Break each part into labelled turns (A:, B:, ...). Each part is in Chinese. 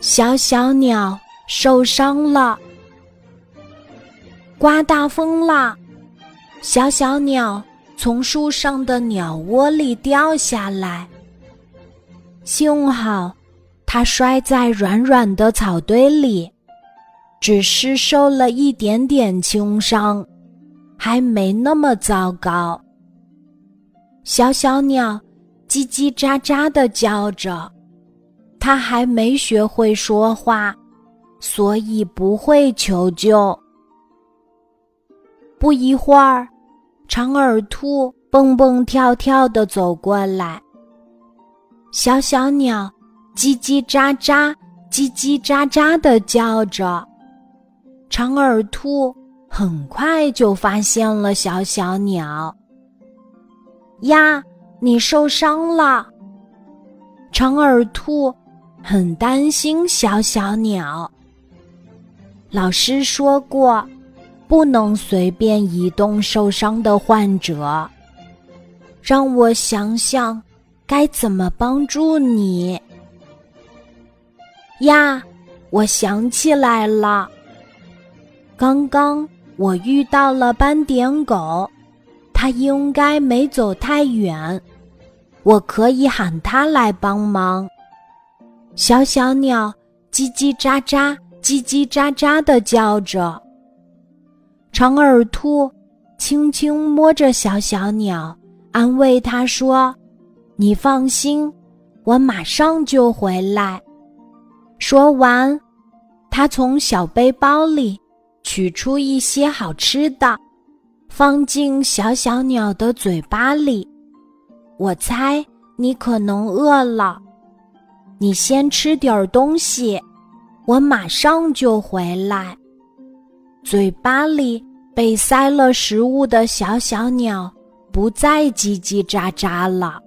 A: 小小鸟受伤了，刮大风了，小小鸟从树上的鸟窝里掉下来。幸好，它摔在软软的草堆里，只是受了一点点轻伤，还没那么糟糕。小小鸟叽叽喳喳的叫着，它还没学会说话，所以不会求救。不一会儿，长耳兔蹦蹦跳跳的走过来。小小鸟叽叽喳喳、叽叽喳喳的叫着，长耳兔很快就发现了小小鸟。呀，你受伤了！长耳兔很担心小小鸟。老师说过，不能随便移动受伤的患者。让我想想。该怎么帮助你呀？我想起来了，刚刚我遇到了斑点狗，它应该没走太远，我可以喊它来帮忙。小小鸟叽叽喳喳、叽叽喳喳的叫着，长耳兔轻轻摸着小小鸟，安慰它说。你放心，我马上就回来。说完，他从小背包里取出一些好吃的，放进小小鸟的嘴巴里。我猜你可能饿了，你先吃点东西，我马上就回来。嘴巴里被塞了食物的小小鸟不再叽叽喳喳了。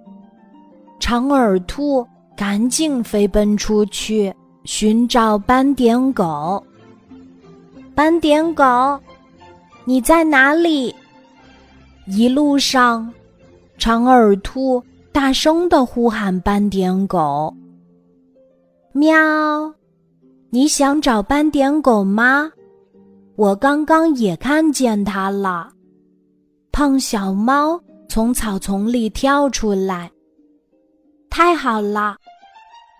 A: 长耳兔赶紧飞奔出去寻找斑点狗。斑点狗，你在哪里？一路上，长耳兔大声的呼喊斑点狗：“喵！你想找斑点狗吗？我刚刚也看见它了。”胖小猫从草丛里跳出来。太好了，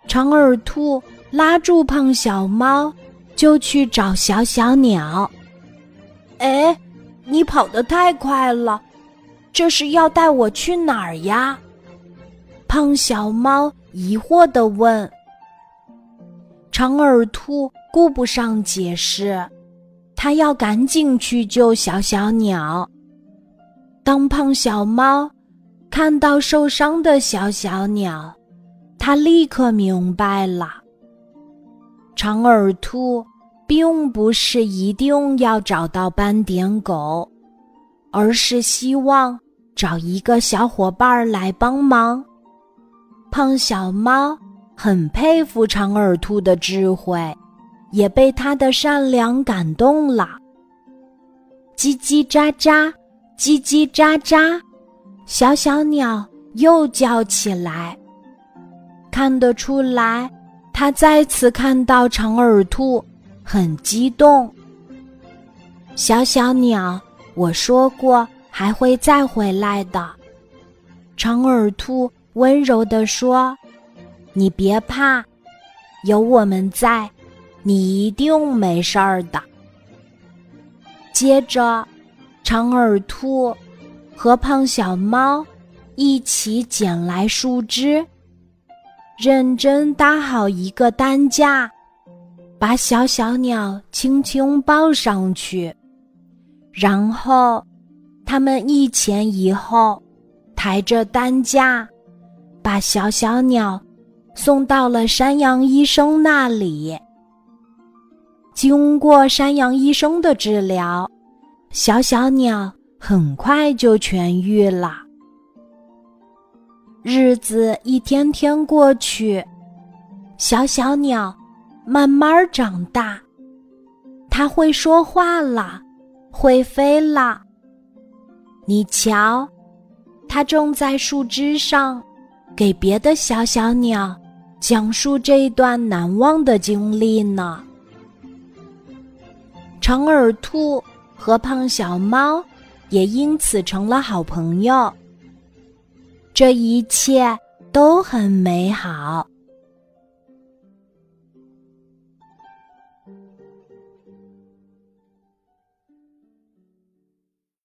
A: 长耳兔拉住胖小猫，就去找小小鸟。哎，你跑得太快了，这是要带我去哪儿呀？胖小猫疑惑地问。长耳兔顾不上解释，它要赶紧去救小小鸟。当胖小猫。看到受伤的小小鸟，它立刻明白了。长耳兔并不是一定要找到斑点狗，而是希望找一个小伙伴来帮忙。胖小猫很佩服长耳兔的智慧，也被它的善良感动了。叽叽喳喳，叽叽喳喳。小小鸟又叫起来，看得出来，它再次看到长耳兔，很激动。小小鸟，我说过还会再回来的。长耳兔温柔地说：“你别怕，有我们在，你一定没事儿的。”接着，长耳兔。和胖小猫一起捡来树枝，认真搭好一个担架，把小小鸟轻轻抱上去，然后他们一前一后抬着担架，把小小鸟送到了山羊医生那里。经过山羊医生的治疗，小小鸟。很快就痊愈了。日子一天天过去，小小鸟慢慢长大，它会说话了，会飞了。你瞧，它正在树枝上给别的小小鸟讲述这一段难忘的经历呢。长耳兔和胖小猫也因此成了好朋友。这一切都很美好。